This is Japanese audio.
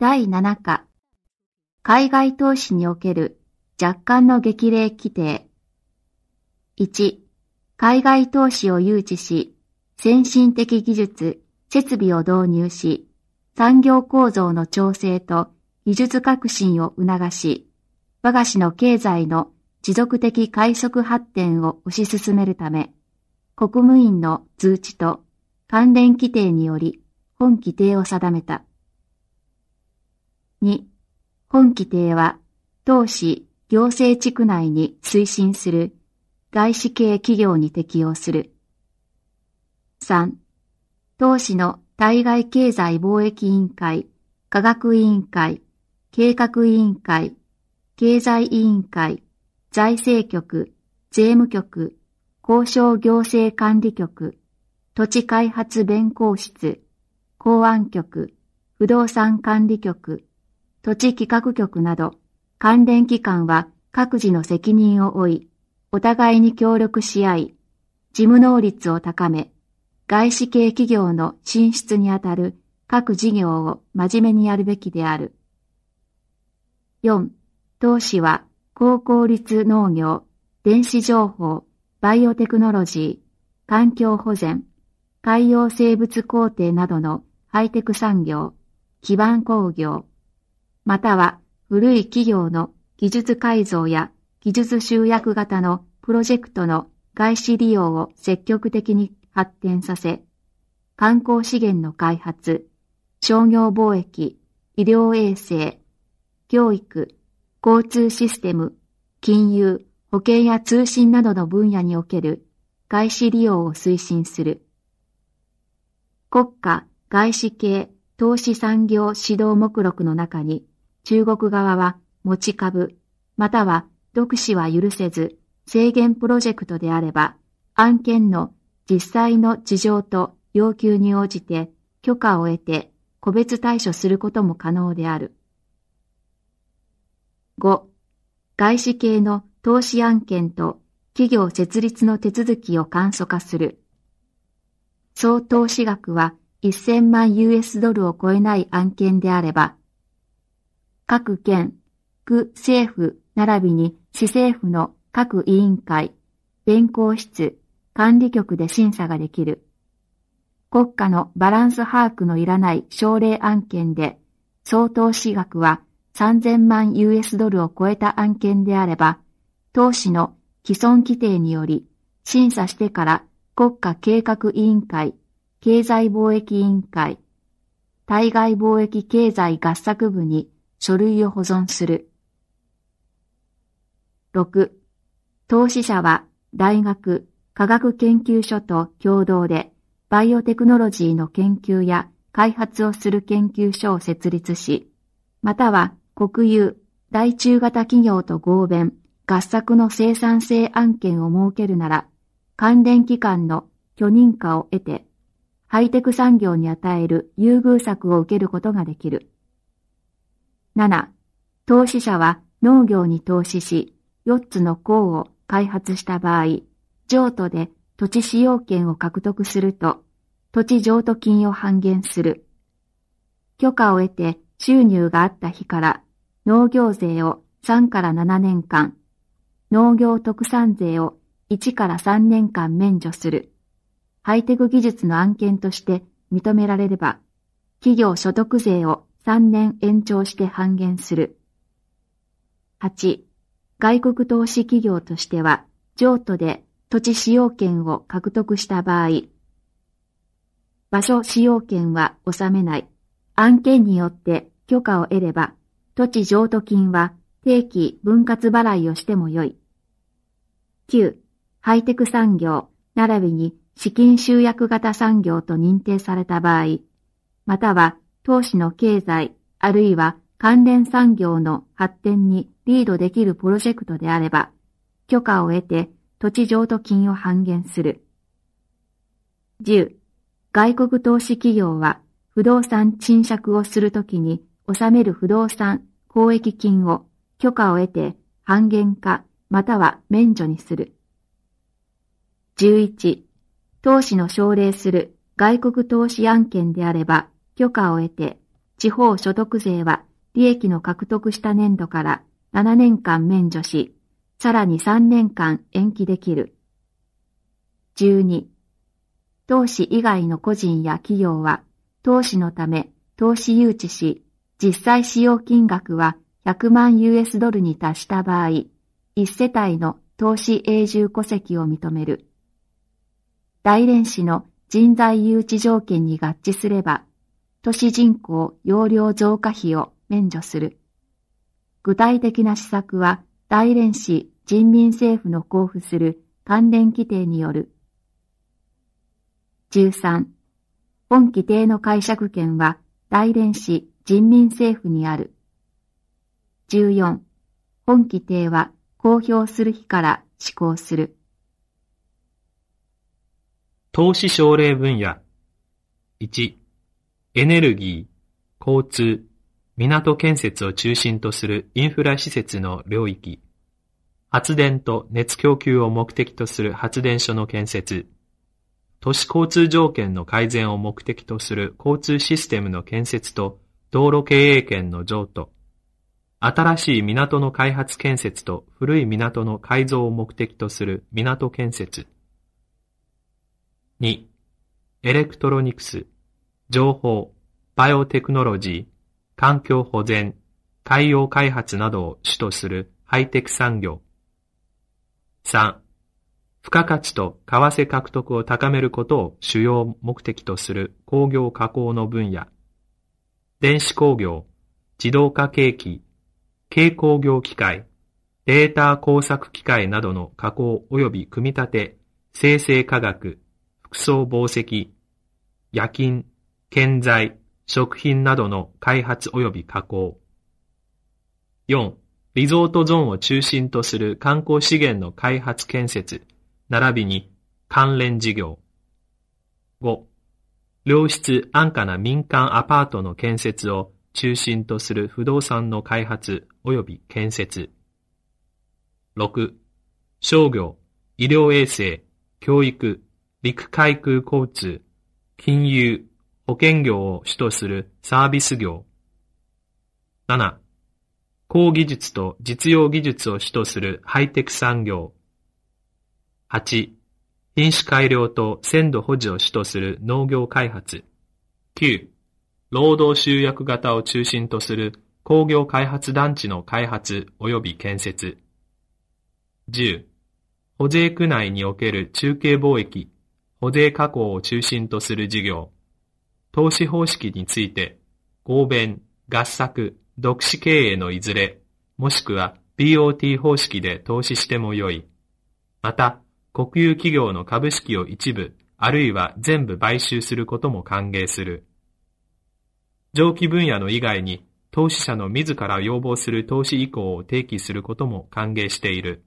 第7課、海外投資における若干の激励規定。1、海外投資を誘致し、先進的技術、設備を導入し、産業構造の調整と技術革新を促し、我が市の経済の持続的快速発展を推し進めるため、国務院の通知と関連規定により本規定を定めた。2、本規定は、当市行政地区内に推進する外資系企業に適用する。3、当市の対外経済貿易委員会、科学委員会、計画委員会、経済委員会、財政局、税務局、交渉行政管理局、土地開発弁公室、公安局、不動産管理局、土地企画局など関連機関は各自の責任を負い、お互いに協力し合い、事務能率を高め、外資系企業の進出にあたる各事業を真面目にやるべきである。4. 投資は高効率農業、電子情報、バイオテクノロジー、環境保全、海洋生物工程などのハイテク産業、基盤工業、または古い企業の技術改造や技術集約型のプロジェクトの外資利用を積極的に発展させ、観光資源の開発、商業貿易、医療衛生、教育、交通システム、金融、保険や通信などの分野における外資利用を推進する。国家外資系投資産業指導目録の中に中国側は持ち株、または独死は許せず、制限プロジェクトであれば、案件の実際の事情と要求に応じて許可を得て個別対処することも可能である。5. 外資系の投資案件と企業設立の手続きを簡素化する。総投資額は1000万 US ドルを超えない案件であれば、各県、区政府並びに市政府の各委員会、弁公室、管理局で審査ができる。国家のバランス把握のいらない奨励案件で、相当資額は3000万 US ドルを超えた案件であれば、当市の既存規定により、審査してから国家計画委員会、経済貿易委員会、対外貿易経済合作部に書類を保存する。6. 投資者は大学、科学研究所と共同でバイオテクノロジーの研究や開発をする研究所を設立し、または国有、大中型企業と合弁、合作の生産性案件を設けるなら、関連機関の許認可を得て、ハイテク産業に与える優遇策を受けることができる。7. 投資者は農業に投資し、4つの項を開発した場合、譲渡で土地使用権を獲得すると、土地譲渡金を半減する。許可を得て収入があった日から農業税を3から7年間、農業特産税を1から3年間免除する。ハイテク技術の案件として認められれば、企業所得税を3年延長して半減する。8. 外国投資企業としては、譲渡で土地使用権を獲得した場合、場所使用権は納めない。案件によって許可を得れば、土地譲渡金は定期分割払いをしてもよい。9. ハイテク産業、並びに資金集約型産業と認定された場合、または投資の経済、あるいは関連産業の発展にリードできるプロジェクトであれば、許可を得て土地譲渡金を半減する。10. 外国投資企業は不動産賃借をするときに納める不動産交易金を許可を得て半減化または免除にする。11. 投資の奨励する外国投資案件であれば許可を得て、地方所得税は利益の獲得した年度から7年間免除し、さらに3年間延期できる。12、投資以外の個人や企業は、投資のため投資誘致し、実際使用金額は100万 US ドルに達した場合、1世帯の投資永住戸籍を認める。大連市の人材誘致条件に合致すれば、都市人口容量増加費を免除する。具体的な施策は大連市人民政府の交付する関連規定による。13. 本規定の解釈権は大連市人民政府にある。14. 本規定は公表する日から施行する。投資奨励分野。1、エネルギー、交通、港建設を中心とするインフラ施設の領域。発電と熱供給を目的とする発電所の建設。都市交通条件の改善を目的とする交通システムの建設と道路経営権の譲渡。新しい港の開発建設と古い港の改造を目的とする港建設。2、エレクトロニクス、情報、バイオテクノロジー、環境保全、海洋開発などを主とするハイテク産業。3、付加価値と為替獲得を高めることを主要目的とする工業加工の分野。電子工業、自動化計器、軽工業機械、データ工作機械などの加工及び組み立て、生成化学、服装紡績、夜勤、建材、食品などの開発及び加工。4. リゾートゾーンを中心とする観光資源の開発建設、並びに関連事業。5. 良質安価な民間アパートの建設を中心とする不動産の開発及び建設。6. 商業、医療衛生、教育、陸海空交通、金融、保険業を主とするサービス業。7. 高技術と実用技術を主とするハイテク産業。8. 品種改良と鮮度保持を主とする農業開発。9. 労働集約型を中心とする工業開発団地の開発及び建設。10. 保税区内における中継貿易保税加工を中心とする事業、投資方式について、合弁、合作、独資経営のいずれ、もしくは BOT 方式で投資してもよい。また、国有企業の株式を一部、あるいは全部買収することも歓迎する。上記分野の以外に、投資者の自ら要望する投資意向を提起することも歓迎している。